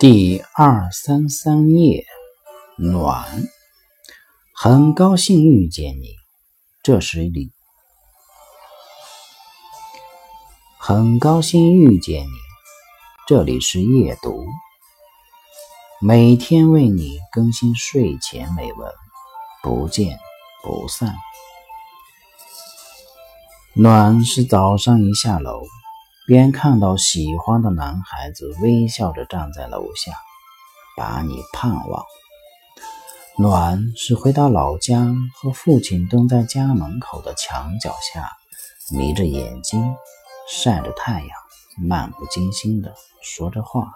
第二三三夜，暖，很高兴遇见你，这是你。很高兴遇见你，这里是夜读，每天为你更新睡前美文，不见不散。暖是早上一下楼。便看到喜欢的男孩子微笑着站在楼下，把你盼望。暖是回到老家，和父亲蹲在家门口的墙角下，眯着眼睛晒着太阳，漫不经心地说着话。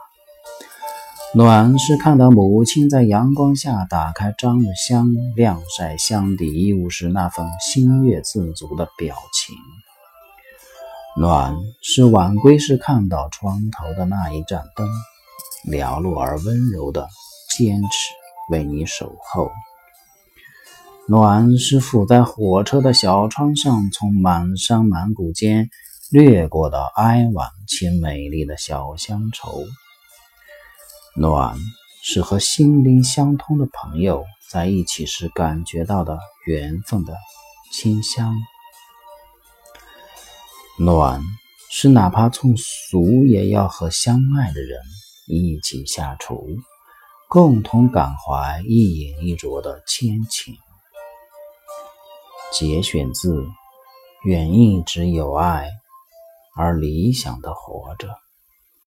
暖是看到母亲在阳光下打开樟木箱晾晒箱底衣物时那份心悦自足的表情。暖是晚归时看到窗头的那一盏灯，寥落而温柔的坚持为你守候。暖是伏在火车的小窗上，从满山满谷间掠过的哀婉且美丽的小乡愁。暖是和心灵相通的朋友在一起时感觉到的缘分的清香。暖是哪怕从俗，也要和相爱的人一起下厨，共同感怀一饮一啄的亲情。节选自《远一直有爱而理想的活着》。